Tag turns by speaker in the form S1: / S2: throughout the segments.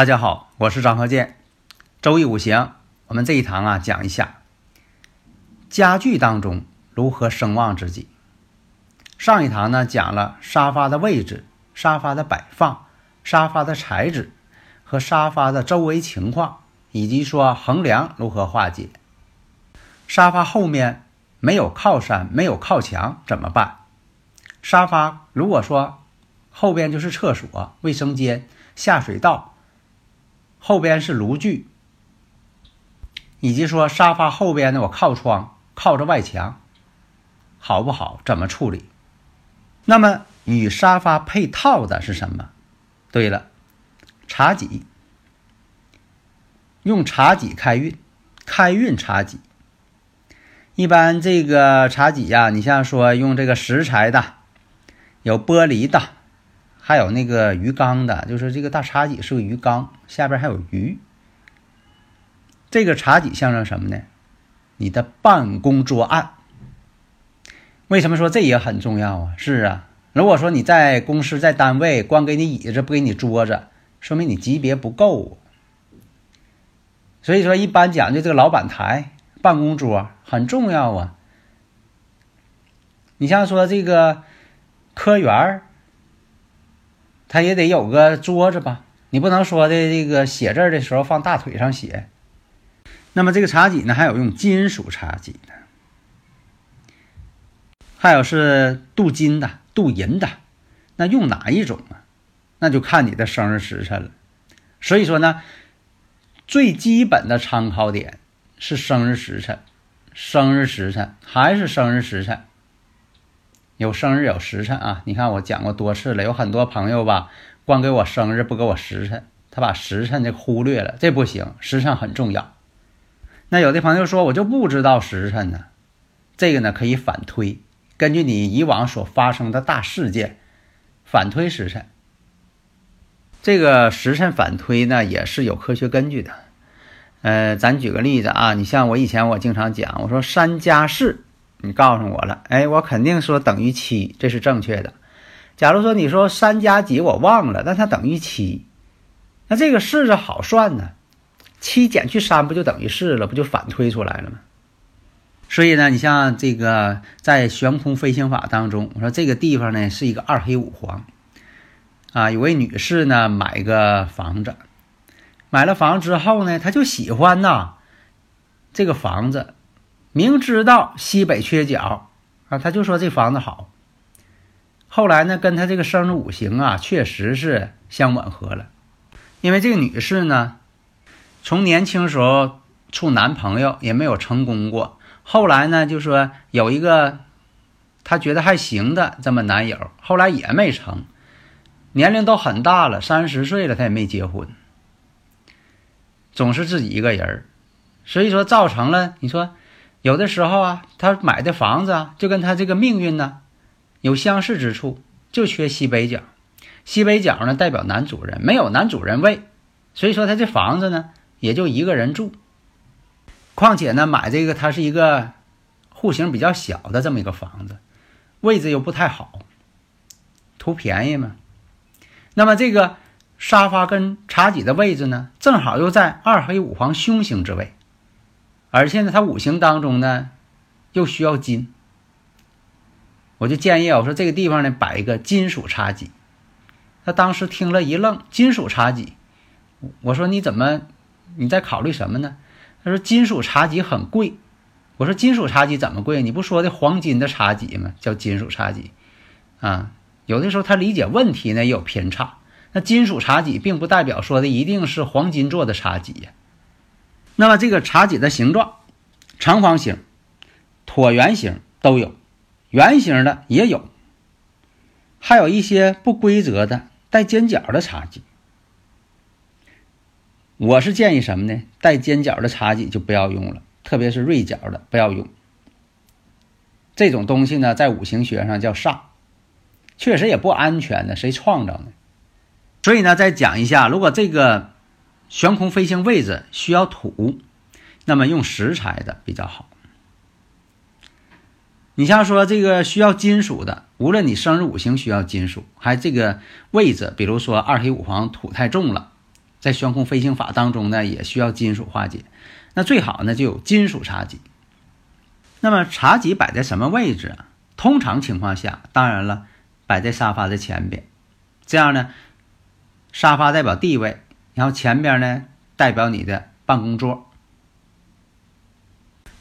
S1: 大家好，我是张和建。周易五行，我们这一堂啊讲一下家具当中如何生旺自己。上一堂呢讲了沙发的位置、沙发的摆放、沙发的材质和沙发的周围情况，以及说横梁如何化解。沙发后面没有靠山、没有靠墙怎么办？沙发如果说后边就是厕所、卫生间、下水道。后边是炉具，以及说沙发后边呢，我靠窗，靠着外墙，好不好？怎么处理？那么与沙发配套的是什么？对了，茶几，用茶几开运，开运茶几。一般这个茶几呀，你像说用这个石材的，有玻璃的。还有那个鱼缸的，就是这个大茶几是个鱼缸，下边还有鱼。这个茶几象征什么呢？你的办公桌案。为什么说这也很重要啊？是啊，如果说你在公司在单位光给你椅子不给你桌子，说明你级别不够。所以说，一般讲究这个老板台、办公桌很重要啊。你像说这个科员。他也得有个桌子吧，你不能说的这个写字的时候放大腿上写。那么这个茶几呢，还有用金属茶几的，还有是镀金的、镀银的，那用哪一种啊？那就看你的生日时辰了。所以说呢，最基本的参考点是生日时辰，生日时辰还是生日时辰。有生日有时辰啊！你看我讲过多次了，有很多朋友吧，光给我生日不给我时辰，他把时辰就忽略了，这不行，时辰很重要。那有的朋友说我就不知道时辰呢，这个呢可以反推，根据你以往所发生的大事件反推时辰。这个时辰反推呢也是有科学根据的。呃，咱举个例子啊，你像我以前我经常讲，我说三加四。你告诉我了，哎，我肯定说等于七，这是正确的。假如说你说三加几，我忘了，但它等于七，那这个式子好算呢，七减去三不就等于四了，不就反推出来了吗？所以呢，你像这个在悬空飞行法当中，我说这个地方呢是一个二黑五黄，啊，有位女士呢买个房子，买了房之后呢，她就喜欢呐这个房子。明知道西北缺角啊，他就说这房子好。后来呢，跟他这个生日五行啊，确实是相吻合了。因为这个女士呢，从年轻时候处男朋友也没有成功过。后来呢，就说有一个她觉得还行的这么男友，后来也没成。年龄都很大了，三十岁了，她也没结婚，总是自己一个人所以说造成了你说。有的时候啊，他买的房子啊，就跟他这个命运呢有相似之处，就缺西北角。西北角呢代表男主人，没有男主人位，所以说他这房子呢也就一个人住。况且呢，买这个它是一个户型比较小的这么一个房子，位置又不太好，图便宜嘛。那么这个沙发跟茶几的位置呢，正好又在二黑五黄凶星之位。而现在他五行当中呢，又需要金，我就建议我说这个地方呢摆一个金属茶几。他当时听了一愣，金属茶几，我说你怎么你在考虑什么呢？他说金属茶几很贵。我说金属茶几怎么贵？你不说的黄金的茶几吗？叫金属茶几啊。有的时候他理解问题呢也有偏差。那金属茶几并不代表说的一定是黄金做的茶几呀。那么这个茶几的形状，长方形、椭圆形都有，圆形的也有，还有一些不规则的带尖角的茶几。我是建议什么呢？带尖角的茶几就不要用了，特别是锐角的不要用。这种东西呢，在五行学上叫煞，确实也不安全的，谁创造的？所以呢，再讲一下，如果这个。悬空飞行位置需要土，那么用石材的比较好。你像说这个需要金属的，无论你生日五行需要金属，还这个位置，比如说二黑五黄土太重了，在悬空飞行法当中呢，也需要金属化解。那最好呢就有金属茶几。那么茶几摆在什么位置啊？通常情况下，当然了，摆在沙发的前边，这样呢，沙发代表地位。然后前边呢代表你的办公桌，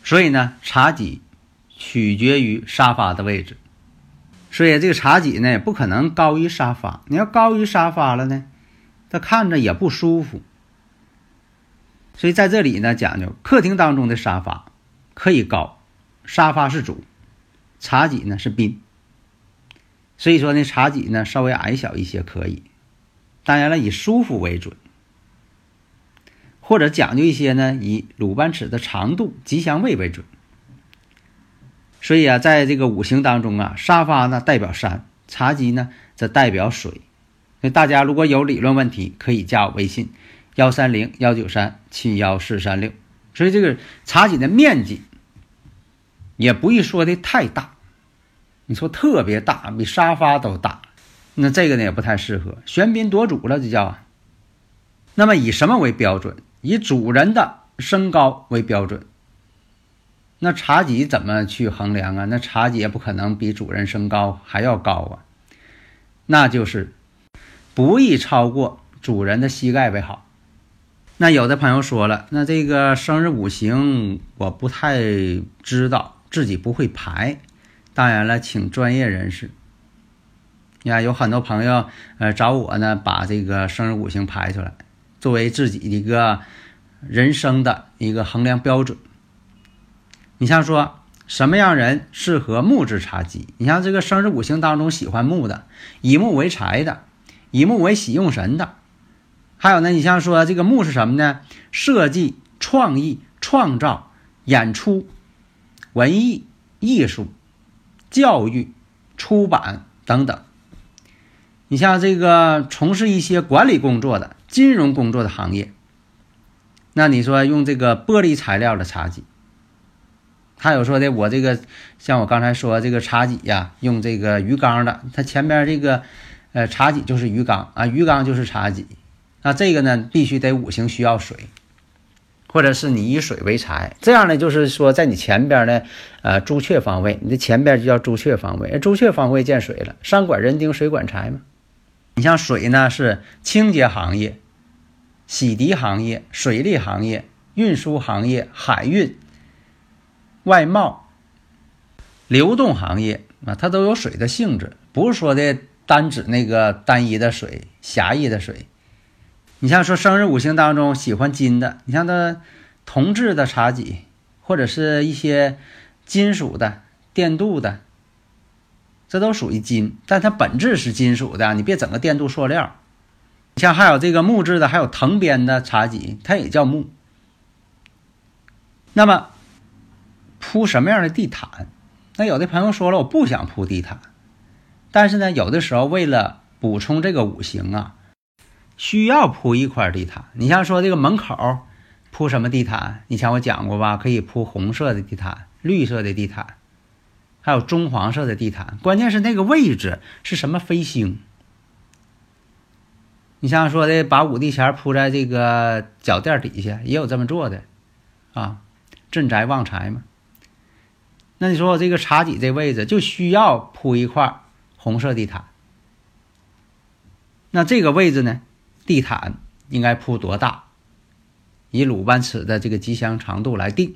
S1: 所以呢茶几取决于沙发的位置，所以这个茶几呢不可能高于沙发。你要高于沙发了呢，它看着也不舒服。所以在这里呢讲究，客厅当中的沙发可以高，沙发是主，茶几呢是宾。所以说呢茶几呢稍微矮小一些可以，当然了以舒服为准。或者讲究一些呢，以鲁班尺的长度、吉祥位为准。所以啊，在这个五行当中啊，沙发呢代表山，茶几呢则代表水。那大家如果有理论问题，可以加我微信：幺三零幺九三七幺四三六。所以这个茶几的面积也不宜说的太大，你说特别大，比沙发都大，那这个呢也不太适合，喧宾夺主了，这叫。那么以什么为标准？以主人的身高为标准，那茶几怎么去衡量啊？那茶几也不可能比主人身高还要高啊，那就是不宜超过主人的膝盖为好。那有的朋友说了，那这个生日五行我不太知道，自己不会排，当然了，请专业人士。呀，有很多朋友呃找我呢，把这个生日五行排出来。作为自己的一个人生的一个衡量标准，你像说什么样人适合木质茶几？你像这个生日五行当中喜欢木的，以木为财的，以木为喜用神的。还有呢，你像说这个木是什么呢？设计、创意、创造、演出、文艺、艺术、教育、出版等等。你像这个从事一些管理工作的。金融工作的行业，那你说用这个玻璃材料的茶几，还有说的我这个像我刚才说这个茶几呀，用这个鱼缸的，它前边这个呃茶几就是鱼缸啊，鱼缸就是茶几，那这个呢必须得五行需要水，或者是你以水为财，这样呢就是说在你前边呢呃朱雀方位，你的前边就叫朱雀方位，朱雀方位见水了，山管人丁，水管财嘛。你像水呢，是清洁行业、洗涤行业、水利行业、运输行业、海运、外贸、流动行业啊，它都有水的性质，不是说的单指那个单一的水、狭义的水。你像说生日五行当中喜欢金的，你像它铜制的茶几，或者是一些金属的、电镀的。这都属于金，但它本质是金属的，你别整个电镀塑料。你像还有这个木质的，还有藤编的茶几，它也叫木。那么铺什么样的地毯？那有的朋友说了，我不想铺地毯，但是呢，有的时候为了补充这个五行啊，需要铺一块地毯。你像说这个门口铺什么地毯？以前我讲过吧，可以铺红色的地毯、绿色的地毯。还有棕黄色的地毯，关键是那个位置是什么飞星？你像说的把五帝钱铺在这个脚垫底下，也有这么做的，啊，镇宅旺财嘛。那你说我这个茶几这位置就需要铺一块红色地毯，那这个位置呢，地毯应该铺多大？以鲁班尺的这个吉祥长度来定，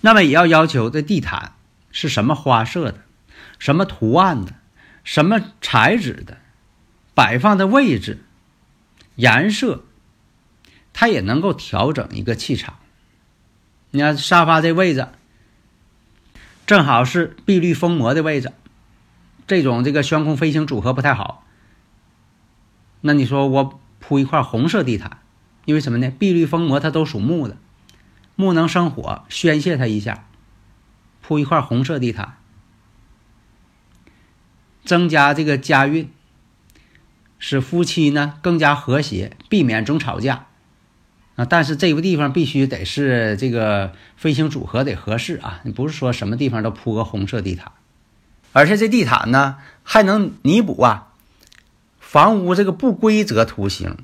S1: 那么也要要求这地毯。是什么花色的，什么图案的，什么材质的，摆放的位置、颜色，它也能够调整一个气场。你看沙发这位置，正好是碧绿封膜的位置，这种这个悬空飞行组合不太好。那你说我铺一块红色地毯，因为什么呢？碧绿封膜它都属木的，木能生火，宣泄它一下，铺一块红色地毯，增加这个家运，使夫妻呢更加和谐，避免总吵架。啊，但是这个地方必须得是这个飞行组合得合适啊，你不是说什么地方都铺个红色地毯，而且这地毯呢还能弥补啊房屋这个不规则图形。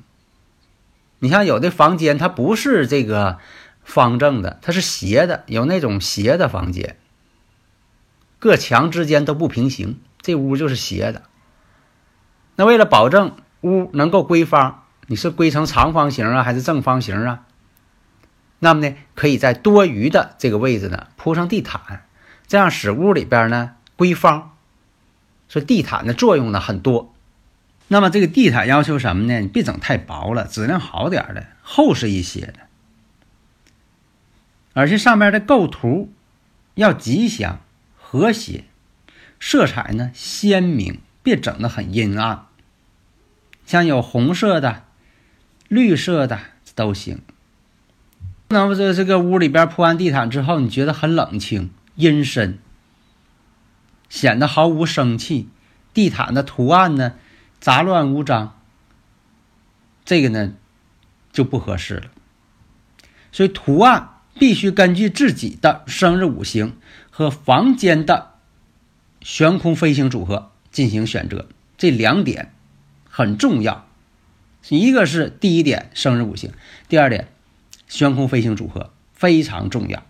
S1: 你像有的房间它不是这个方正的，它是斜的，有那种斜的房间，各墙之间都不平行，这屋就是斜的。那为了保证屋能够归方。你是归成长方形啊，还是正方形啊？那么呢，可以在多余的这个位置呢铺上地毯，这样使屋里边呢归方。所以地毯的作用呢很多。那么这个地毯要求什么呢？你别整太薄了，质量好点的，厚实一些的。而且上面的构图要吉祥和谐，色彩呢鲜明，别整的很阴暗。像有红色的。绿色的都行，不能说这个屋里边铺完地毯之后，你觉得很冷清、阴森，显得毫无生气。地毯的图案呢，杂乱无章，这个呢就不合适了。所以图案必须根据自己的生日五行和房间的悬空飞行组合进行选择，这两点很重要。一个是第一点，生日五行；第二点，悬空飞行组合非常重要。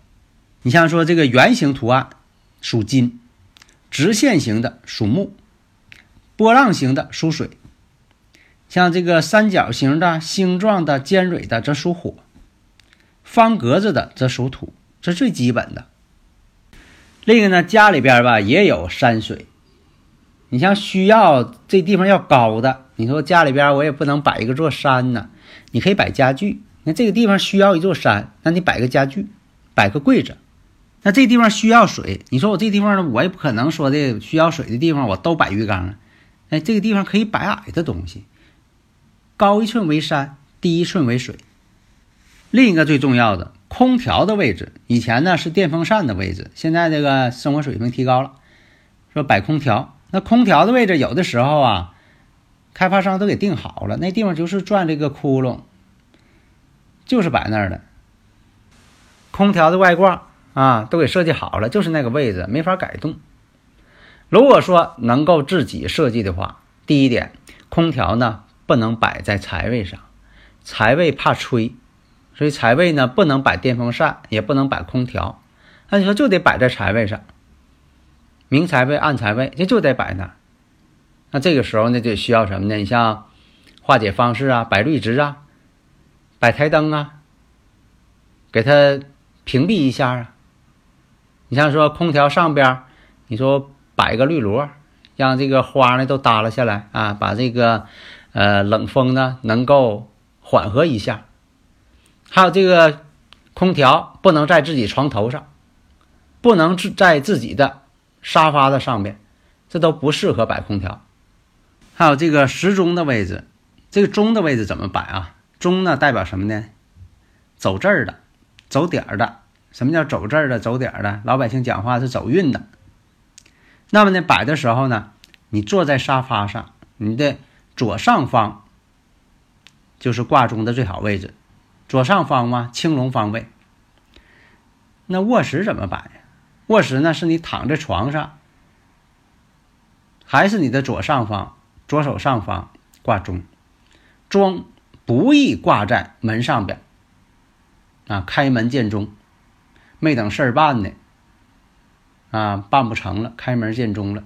S1: 你像说这个圆形图案属金，直线型的属木，波浪形的属水，像这个三角形的、星状的、尖锐的则属火，方格子的则属土，这是最基本的。另一个呢，家里边吧也有山水。你像需要这地方要高的，你说家里边我也不能摆一个座山呢，你可以摆家具。那这个地方需要一座山，那你摆个家具，摆个柜子。那这地方需要水，你说我这地方呢，我也不可能说的需要水的地方我都摆浴缸。哎，这个地方可以摆矮的东西，高一寸为山，低一寸为水。另一个最重要的，空调的位置，以前呢是电风扇的位置，现在这个生活水平提高了，说摆空调。那空调的位置，有的时候啊，开发商都给定好了，那地方就是钻这个窟窿，就是摆那儿的。空调的外挂啊，都给设计好了，就是那个位置，没法改动。如果说能够自己设计的话，第一点，空调呢不能摆在财位上，财位怕吹，所以财位呢不能摆电风扇，也不能摆空调。那你说就得摆在财位上。明财位、暗财位，这就得摆那。那这个时候呢，就需要什么呢？你像化解方式啊，摆绿植啊，摆台灯啊，给它屏蔽一下啊。你像说空调上边，你说摆个绿萝，让这个花呢都耷拉下来啊，把这个呃冷风呢能够缓和一下。还有这个空调不能在自己床头上，不能在自己的。沙发的上面，这都不适合摆空调。还有这个时钟的位置，这个钟的位置怎么摆啊？钟呢代表什么呢？走字儿的，走点儿的。什么叫走字儿的、走点儿的？老百姓讲话是走运的。那么呢，摆的时候呢，你坐在沙发上，你的左上方就是挂钟的最好位置。左上方嘛，青龙方位。那卧室怎么摆？卧室呢，是你躺在床上，还是你的左上方、左手上方挂钟？钟不宜挂在门上边啊！开门见钟，没等事儿办呢，啊，办不成了，开门见钟了。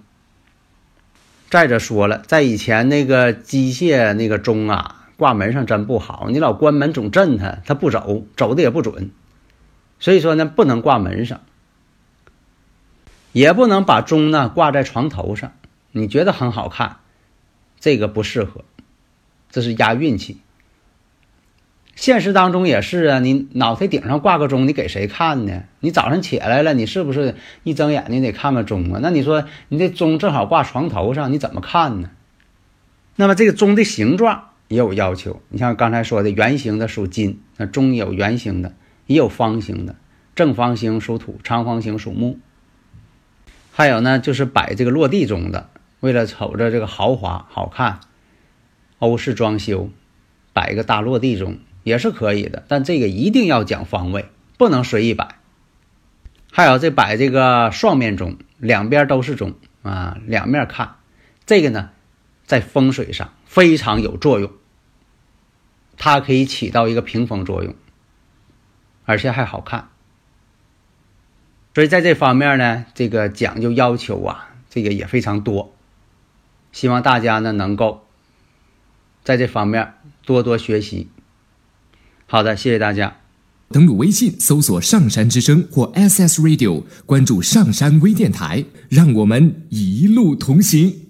S1: 再者说了，在以前那个机械那个钟啊，挂门上真不好，你老关门总震它，它不走，走的也不准。所以说呢，不能挂门上。也不能把钟呢挂在床头上，你觉得很好看，这个不适合，这是压运气。现实当中也是啊，你脑袋顶上挂个钟，你给谁看呢？你早上起来了，你是不是一睁眼睛得看个钟啊？那你说你这钟正好挂床头上，你怎么看呢？那么这个钟的形状也有要求，你像刚才说的圆形的属金，那中有圆形的，也有方形的，正方形属土，长方形属木。还有呢，就是摆这个落地钟的，为了瞅着这个豪华好看，欧式装修，摆一个大落地钟。也是可以的，但这个一定要讲方位，不能随意摆。还有这摆这个双面钟，两边都是钟啊，两面看，这个呢，在风水上非常有作用，它可以起到一个屏风作用，而且还好看。所以在这方面呢，这个讲究要求啊，这个也非常多。希望大家呢能够在这方面多多学习。好的，谢谢大家。
S2: 登录微信搜索“上山之声”或 “SS Radio”，关注“上山微电台”，让我们一路同行。